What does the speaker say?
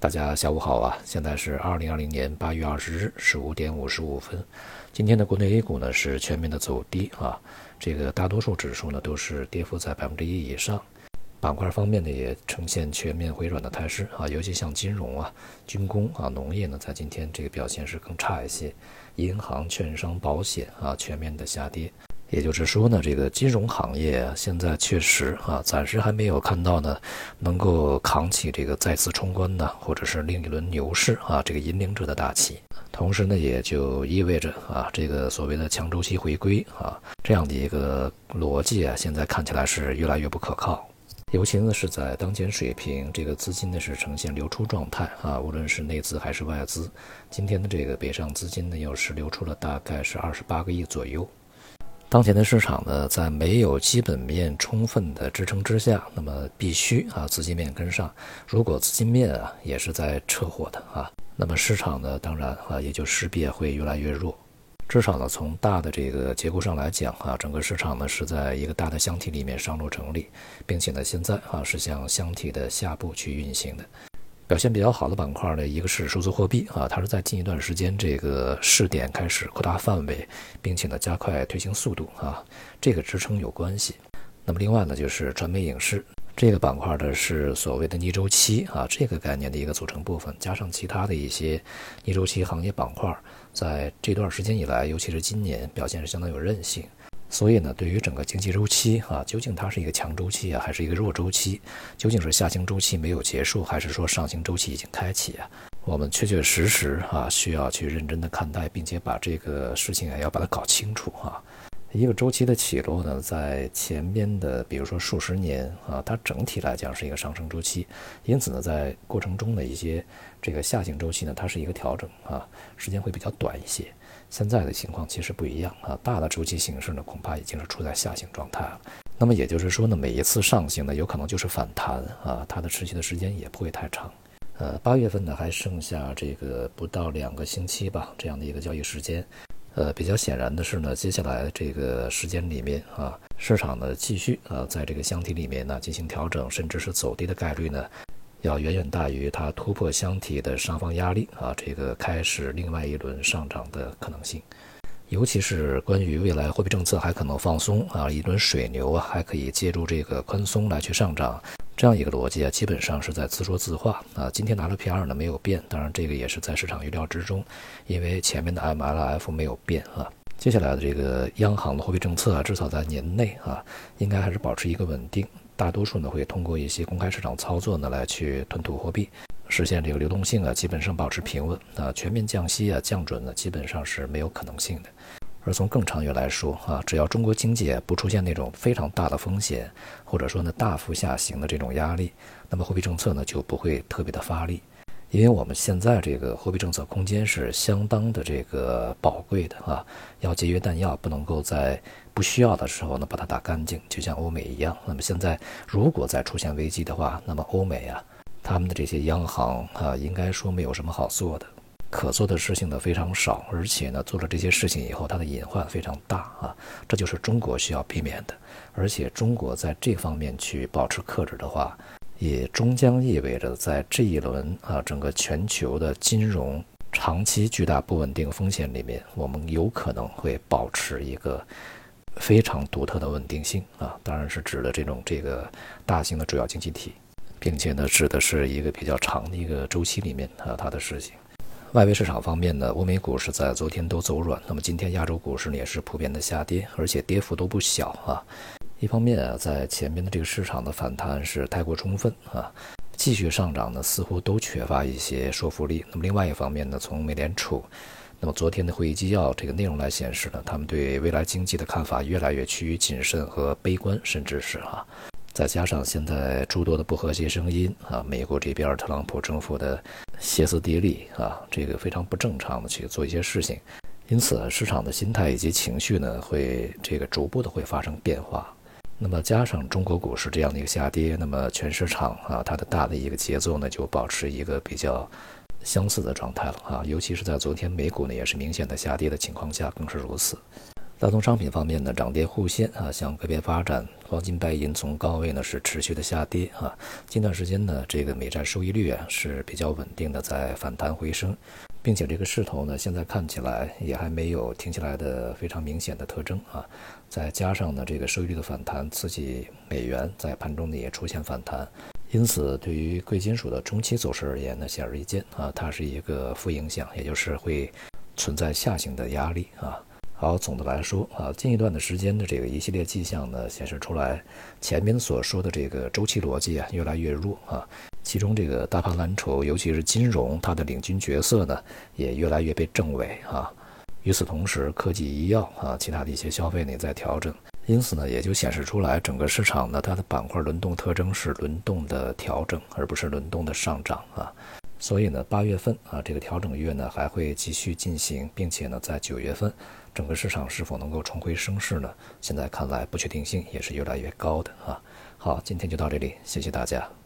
大家下午好啊！现在是二零二零年八月二十日十五点五十五分。今天的国内 A 股呢是全面的走低啊，这个大多数指数呢都是跌幅在百分之一以上。板块方面呢也呈现全面回软的态势啊，尤其像金融啊、军工啊、农业呢，在今天这个表现是更差一些。银行、券商、保险啊，全面的下跌。也就是说呢，这个金融行业现在确实啊，暂时还没有看到呢，能够扛起这个再次冲关的，或者是另一轮牛市啊，这个引领者的大旗。同时呢，也就意味着啊，这个所谓的强周期回归啊，这样的一个逻辑啊，现在看起来是越来越不可靠。尤其呢是在当前水平，这个资金呢是呈现流出状态啊，无论是内资还是外资。今天的这个北上资金呢，又是流出了大概是二十八个亿左右。当前的市场呢，在没有基本面充分的支撑之下，那么必须啊资金面跟上。如果资金面啊也是在撤货的啊，那么市场呢当然啊也就势必会越来越弱。至少呢从大的这个结构上来讲啊，整个市场呢是在一个大的箱体里面上落成立，并且呢现在啊是向箱体的下部去运行的。表现比较好的板块呢，一个是数字货币啊，它是在近一段时间这个试点开始扩大范围，并且呢加快推行速度啊，这个支撑有关系。那么另外呢就是传媒影视这个板块呢是所谓的逆周期啊这个概念的一个组成部分，加上其他的一些逆周期行业板块，在这段时间以来，尤其是今年表现是相当有韧性。所以呢，对于整个经济周期啊，究竟它是一个强周期啊，还是一个弱周期？究竟是下行周期没有结束，还是说上行周期已经开启啊？我们确确实实啊，需要去认真的看待，并且把这个事情啊，要把它搞清楚啊。一个周期的起落呢，在前边的，比如说数十年啊，它整体来讲是一个上升周期，因此呢，在过程中的一些这个下行周期呢，它是一个调整啊，时间会比较短一些。现在的情况其实不一样啊，大的周期形势呢，恐怕已经是处在下行状态了。那么也就是说呢，每一次上行呢，有可能就是反弹啊，它的持续的时间也不会太长。呃，八月份呢，还剩下这个不到两个星期吧，这样的一个交易时间。呃，比较显然的是呢，接下来这个时间里面啊，市场呢继续啊，在这个箱体里面呢进行调整，甚至是走低的概率呢。要远远大于它突破箱体的上方压力啊，这个开始另外一轮上涨的可能性，尤其是关于未来货币政策还可能放松啊，一轮水牛啊还可以借助这个宽松来去上涨，这样一个逻辑啊，基本上是在自说自话啊。今天拿了 P R 呢没有变，当然这个也是在市场预料之中，因为前面的 M L F 没有变啊。接下来的这个央行的货币政策啊，至少在年内啊，应该还是保持一个稳定。大多数呢会通过一些公开市场操作呢来去吞吐货币，实现这个流动性啊基本上保持平稳啊，全面降息啊降准呢基本上是没有可能性的。而从更长远来说啊，只要中国经济不出现那种非常大的风险，或者说呢大幅下行的这种压力，那么货币政策呢就不会特别的发力。因为我们现在这个货币政策空间是相当的这个宝贵的啊，要节约弹药，不能够在不需要的时候呢把它打干净，就像欧美一样。那么现在如果再出现危机的话，那么欧美啊，他们的这些央行啊，应该说没有什么好做的，可做的事情呢非常少，而且呢做了这些事情以后，它的隐患非常大啊，这就是中国需要避免的。而且中国在这方面去保持克制的话。也终将意味着，在这一轮啊，整个全球的金融长期巨大不稳定风险里面，我们有可能会保持一个非常独特的稳定性啊，当然是指的这种这个大型的主要经济体，并且呢，指的是一个比较长的一个周期里面啊，它的事情。外围市场方面呢，欧美股市在昨天都走软，那么今天亚洲股市呢也是普遍的下跌，而且跌幅都不小啊。一方面啊，在前面的这个市场的反弹是太过充分啊，继续上涨呢似乎都缺乏一些说服力。那么另外一方面呢，从美联储那么昨天的会议纪要这个内容来显示呢，他们对未来经济的看法越来越趋于谨慎和悲观，甚至是啊，再加上现在诸多的不和谐声音啊，美国这边特朗普政府的歇斯底里啊，这个非常不正常的去做一些事情，因此市场的心态以及情绪呢，会这个逐步的会发生变化。那么加上中国股市这样的一个下跌，那么全市场啊，它的大的一个节奏呢，就保持一个比较相似的状态了啊。尤其是在昨天美股呢也是明显的下跌的情况下，更是如此。大宗商品方面呢，涨跌互现啊，向个别发展。黄金、白银从高位呢是持续的下跌啊。近段时间呢，这个美债收益率啊是比较稳定的，在反弹回升，并且这个势头呢，现在看起来也还没有停下来的非常明显的特征啊。再加上呢，这个收益率的反弹刺激美元在盘中呢也出现反弹，因此对于贵金属的中期走势而言呢，显而易见啊，它是一个负影响，也就是会存在下行的压力啊。好，总的来说啊，近一段的时间的这个一系列迹象呢，显示出来前面所说的这个周期逻辑啊，越来越弱啊。其中这个大盘蓝筹，尤其是金融，它的领军角色呢，也越来越被证伪啊。与此同时，科技、医药啊，其他的一些消费呢也在调整，因此呢，也就显示出来整个市场呢，它的板块轮动特征是轮动的调整，而不是轮动的上涨啊。所以呢，八月份啊，这个调整月呢还会继续进行，并且呢，在九月份，整个市场是否能够重回升势呢？现在看来不确定性也是越来越高的啊。好，今天就到这里，谢谢大家。